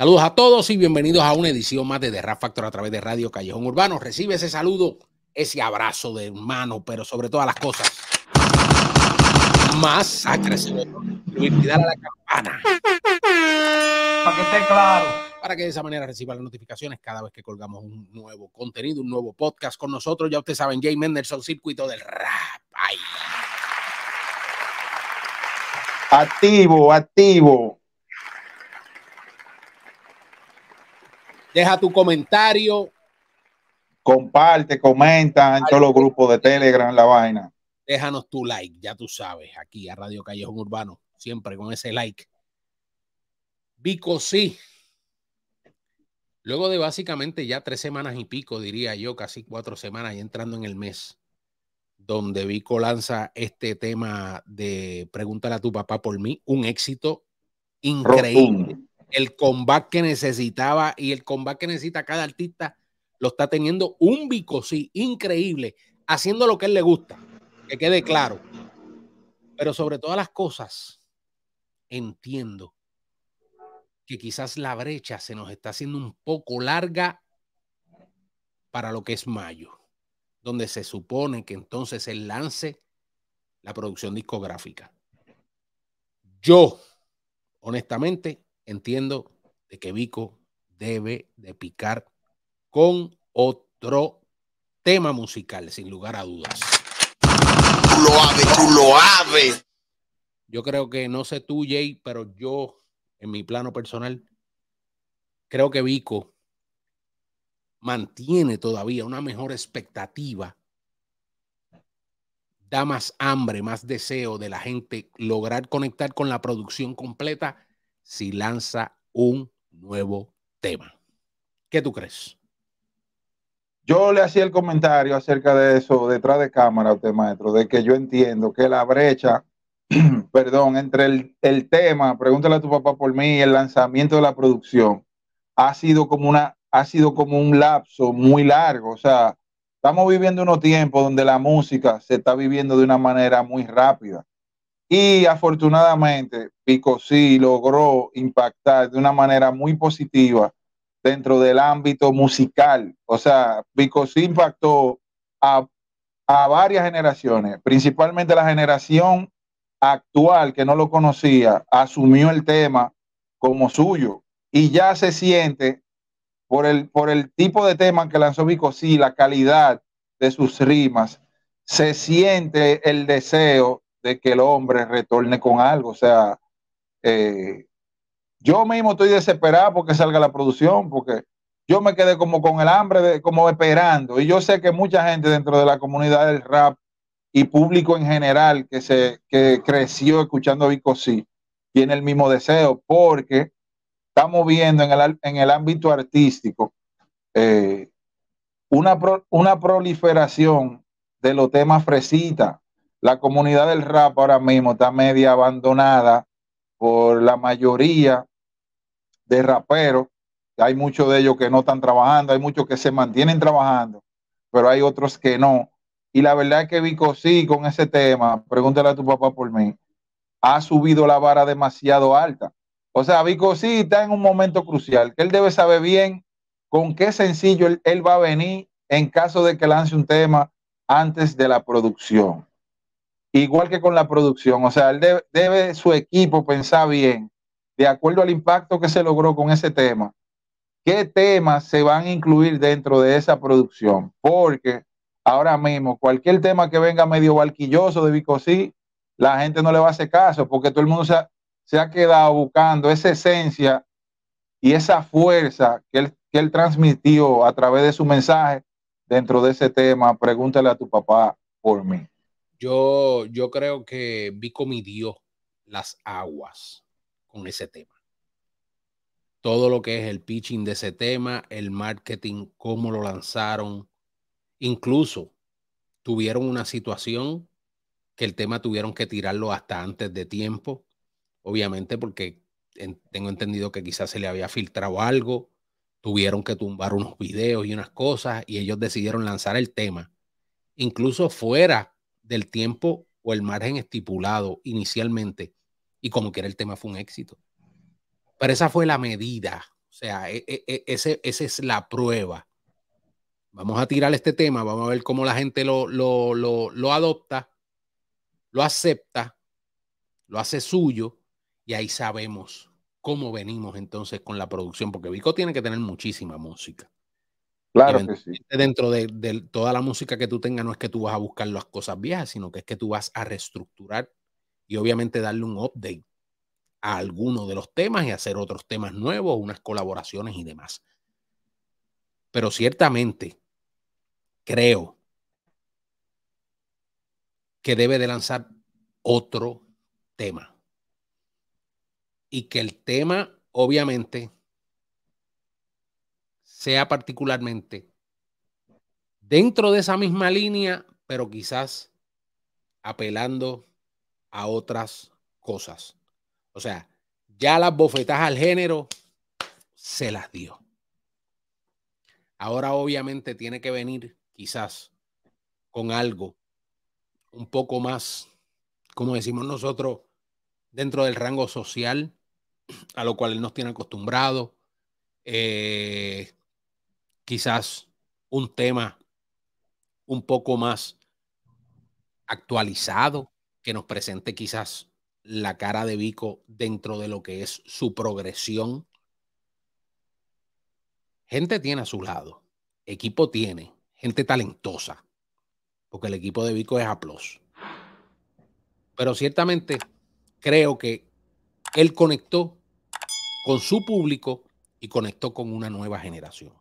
Saludos a todos y bienvenidos a una edición más de The Rap Factor a través de Radio Callejón Urbano. Recibe ese saludo, ese abrazo de hermano, pero sobre todas las cosas, más a Luis, a la campana. Para que esté claro. Para que de esa manera reciba las notificaciones cada vez que colgamos un nuevo contenido, un nuevo podcast con nosotros. Ya ustedes saben, Jay Mendelson, circuito del rap. Activo, activo. Deja tu comentario. Comparte, comenta en todos los grupos de Telegram, la vaina. Déjanos tu like, ya tú sabes, aquí a Radio Callejón Urbano, siempre con ese like. Vico sí. Luego de básicamente ya tres semanas y pico, diría yo, casi cuatro semanas, y entrando en el mes, donde Vico lanza este tema de Pregúntale a tu papá por mí, un éxito increíble el comeback que necesitaba y el comeback que necesita cada artista lo está teniendo un sí increíble, haciendo lo que él le gusta, que quede claro. Pero sobre todas las cosas, entiendo que quizás la brecha se nos está haciendo un poco larga para lo que es mayo, donde se supone que entonces él lance la producción discográfica. Yo, honestamente, entiendo de que Vico debe de picar con otro tema musical, sin lugar a dudas. Tú lo aves, tú lo aves. Yo creo que, no sé tú, Jay, pero yo, en mi plano personal, creo que Vico mantiene todavía una mejor expectativa, da más hambre, más deseo de la gente lograr conectar con la producción completa si lanza un nuevo tema. ¿Qué tú crees? Yo le hacía el comentario acerca de eso detrás de cámara usted, maestro, de que yo entiendo que la brecha, perdón, entre el, el, tema, pregúntale a tu papá por mí, y el lanzamiento de la producción, ha sido como una, ha sido como un lapso muy largo. O sea, estamos viviendo unos tiempos donde la música se está viviendo de una manera muy rápida. Y afortunadamente, Pico sí logró impactar de una manera muy positiva dentro del ámbito musical. O sea, Pico sí impactó a, a varias generaciones, principalmente la generación actual que no lo conocía, asumió el tema como suyo. Y ya se siente por el, por el tipo de tema que lanzó Vico, sí, la calidad de sus rimas, se siente el deseo de que el hombre retorne con algo. O sea, eh, yo mismo estoy desesperado porque salga la producción, porque yo me quedé como con el hambre, de, como esperando. Y yo sé que mucha gente dentro de la comunidad del rap y público en general que se que creció escuchando a Vico sí, tiene el mismo deseo, porque estamos viendo en el, en el ámbito artístico eh, una, una proliferación de los temas fresitas la comunidad del rap ahora mismo está media abandonada por la mayoría de raperos. Hay muchos de ellos que no están trabajando, hay muchos que se mantienen trabajando, pero hay otros que no. Y la verdad es que Vico sí con ese tema, pregúntale a tu papá por mí, ha subido la vara demasiado alta. O sea, Vico sí está en un momento crucial, que él debe saber bien con qué sencillo él, él va a venir en caso de que lance un tema antes de la producción igual que con la producción. O sea, él debe, su equipo pensar bien, de acuerdo al impacto que se logró con ese tema, qué temas se van a incluir dentro de esa producción. Porque ahora mismo, cualquier tema que venga medio barquilloso de Bicosí, la gente no le va a hacer caso, porque todo el mundo se ha, se ha quedado buscando esa esencia y esa fuerza que él, que él transmitió a través de su mensaje dentro de ese tema. Pregúntale a tu papá por mí. Yo, yo creo que Vico midió las aguas con ese tema. Todo lo que es el pitching de ese tema, el marketing, cómo lo lanzaron. Incluso tuvieron una situación que el tema tuvieron que tirarlo hasta antes de tiempo, obviamente porque tengo entendido que quizás se le había filtrado algo, tuvieron que tumbar unos videos y unas cosas y ellos decidieron lanzar el tema, incluso fuera del tiempo o el margen estipulado inicialmente y como quiera el tema fue un éxito. Pero esa fue la medida. O sea, e, e, e, ese, esa es la prueba. Vamos a tirar este tema, vamos a ver cómo la gente lo, lo, lo, lo adopta, lo acepta, lo hace suyo y ahí sabemos cómo venimos entonces con la producción, porque Vico tiene que tener muchísima música. Claro que sí. Dentro de, de, toda la música que tú tengas, no es que tú vas a buscar las cosas viejas, sino que es que tú vas a reestructurar y obviamente darle un update a alguno de los temas y hacer otros temas nuevos, unas colaboraciones y demás. Pero ciertamente creo que debe de lanzar otro tema. Y que el tema, obviamente, sea particularmente dentro de esa misma línea, pero quizás apelando a otras cosas. O sea, ya las bofetadas al género se las dio. Ahora obviamente tiene que venir quizás con algo un poco más, como decimos nosotros, dentro del rango social a lo cual él nos tiene acostumbrado. Eh, quizás un tema un poco más actualizado que nos presente quizás la cara de Vico dentro de lo que es su progresión. Gente tiene a su lado, equipo tiene, gente talentosa, porque el equipo de Vico es aplos. Pero ciertamente creo que él conectó con su público y conectó con una nueva generación.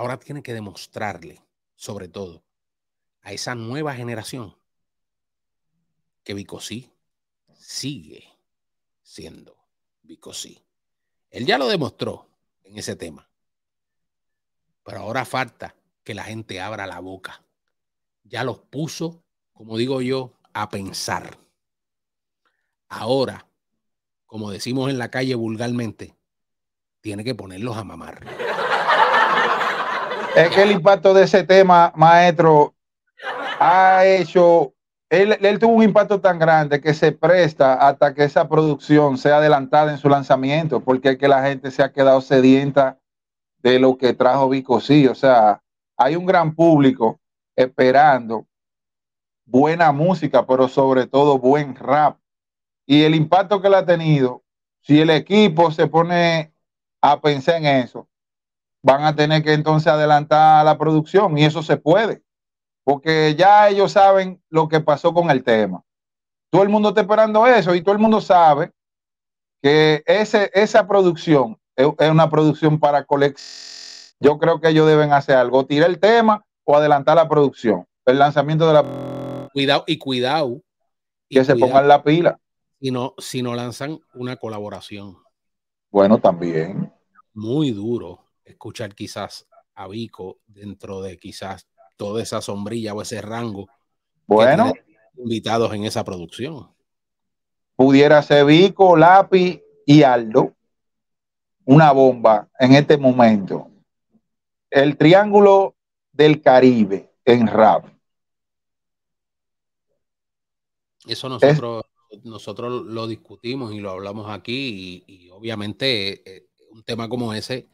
Ahora tiene que demostrarle, sobre todo, a esa nueva generación que Vico sí sigue siendo Bicosí. Él ya lo demostró en ese tema. Pero ahora falta que la gente abra la boca. Ya los puso, como digo yo, a pensar. Ahora, como decimos en la calle vulgarmente, tiene que ponerlos a mamar. Es que el impacto de ese tema, maestro, ha hecho él, tuvo un impacto tan grande que se presta hasta que esa producción sea adelantada en su lanzamiento, porque es que la gente se ha quedado sedienta de lo que trajo Vico sí. O sea, hay un gran público esperando buena música, pero sobre todo buen rap. Y el impacto que le ha tenido, si el equipo se pone a pensar en eso, van a tener que entonces adelantar la producción y eso se puede porque ya ellos saben lo que pasó con el tema. Todo el mundo está esperando eso y todo el mundo sabe que ese, esa producción es, una producción para colección. Yo creo que ellos deben hacer algo, tirar el tema o adelantar la producción, el lanzamiento de la... Cuidado y cuidado. que se pongan la pila. No, si no lanzan una colaboración. Bueno, también. Muy duro escuchar quizás a Vico dentro de quizás toda esa sombrilla o ese rango. Bueno. Invitados en esa producción. Pudiera ser Vico, Lápiz y Aldo. Una bomba en este momento. El triángulo del Caribe en rap. Eso nosotros, nosotros lo discutimos y lo hablamos aquí y, obviamente eh, un tema como ese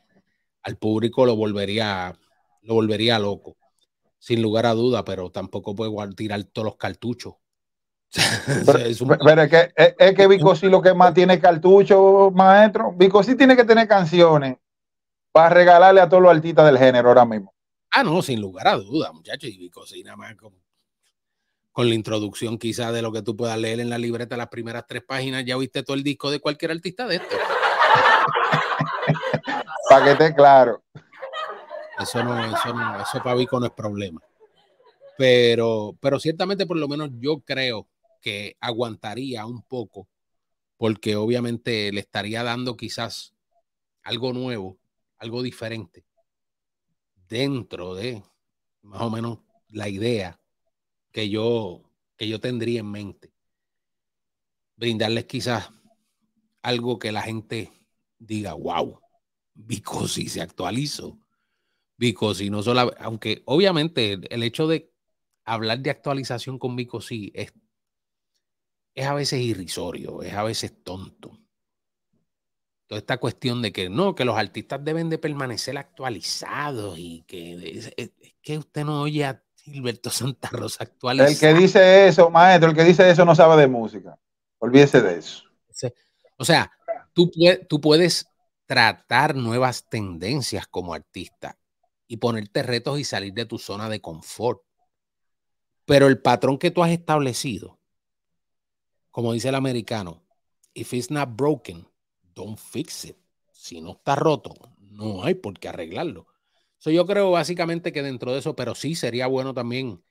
al público lo volvería, lo volvería loco sin lugar a duda, pero tampoco puede tirar todos los cartuchos. pero, es, que, es, que Vico sí lo que más tiene cartuchos, maestro. Vico sí tiene que tener canciones para regalarle a todos los artistas del género ahora mismo. Ah, no, sin lugar a duda, muchachos. Y Vico sí, nada más con, con la introducción quizás de lo que tú puedas leer en la libreta, las primeras tres páginas, ya viste todo el disco de cualquier artista de este. para que esté claro. Eso no, eso no, eso para Vico no es problema. Pero, pero ciertamente, por lo menos, yo creo que aguantaría un poco, porque obviamente le estaría dando quizás algo nuevo, algo diferente, dentro de más o menos la idea que yo, que yo tendría en mente. Brindarles quizás algo que la gente diga, wow, Vico sí se actualizó Vicosi, no solo, aunque obviamente el hecho de hablar de actualización con Vicosi es, es a veces irrisorio, es a veces tonto. toda esta cuestión de que no, que los artistas deben de permanecer actualizados y que es, que usted no oye a Gilberto Santa Rosa actualizado. El que dice eso, maestro, el que dice eso no sabe de música. Olvídese de eso. O sea, tú, tú puedes tratar nuevas tendencias como artista y ponerte retos y salir de tu zona de confort. Pero el patrón que tú has establecido, como dice el americano, if it's not broken, don't fix it. Si no está roto, no hay por qué arreglarlo. yo creo básicamente que dentro de eso, pero sí sería bueno también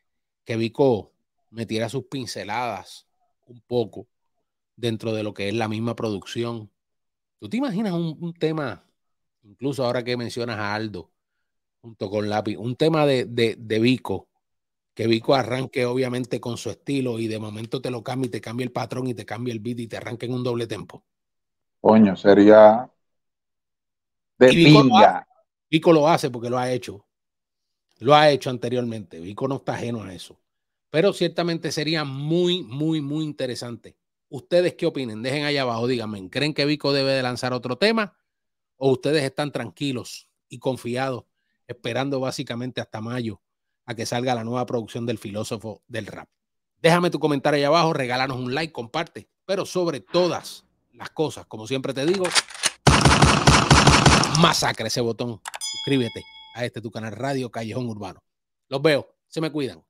que Vico metiera sus pinceladas un poco dentro de lo que es la misma producción. ¿Tú te imaginas un, tema, incluso ahora que mencionas a Aldo, junto con Lápiz, un tema de, de, Vico, que Vico arranque obviamente con su estilo y de momento te lo cambie y te cambie el patrón y te cambie el beat y te arranque en un doble tempo? Coño, sería de Vico lo, Vico lo hace porque lo ha hecho. Lo ha hecho anteriormente. Vico no está ajeno a eso. Pero ciertamente sería muy, muy, muy interesante ¿Ustedes qué opinen? Dejen ahí abajo, díganme, ¿creen que Vico debe de lanzar otro tema? ¿O ustedes están tranquilos y confiados, esperando básicamente hasta mayo a que salga la nueva producción del filósofo del rap? Déjame tu comentario ahí abajo, regálanos un like, comparte, pero sobre todas las cosas, como siempre te digo, masacre ese botón, suscríbete a este tu canal Radio Callejón Urbano. Los veo, se me cuidan.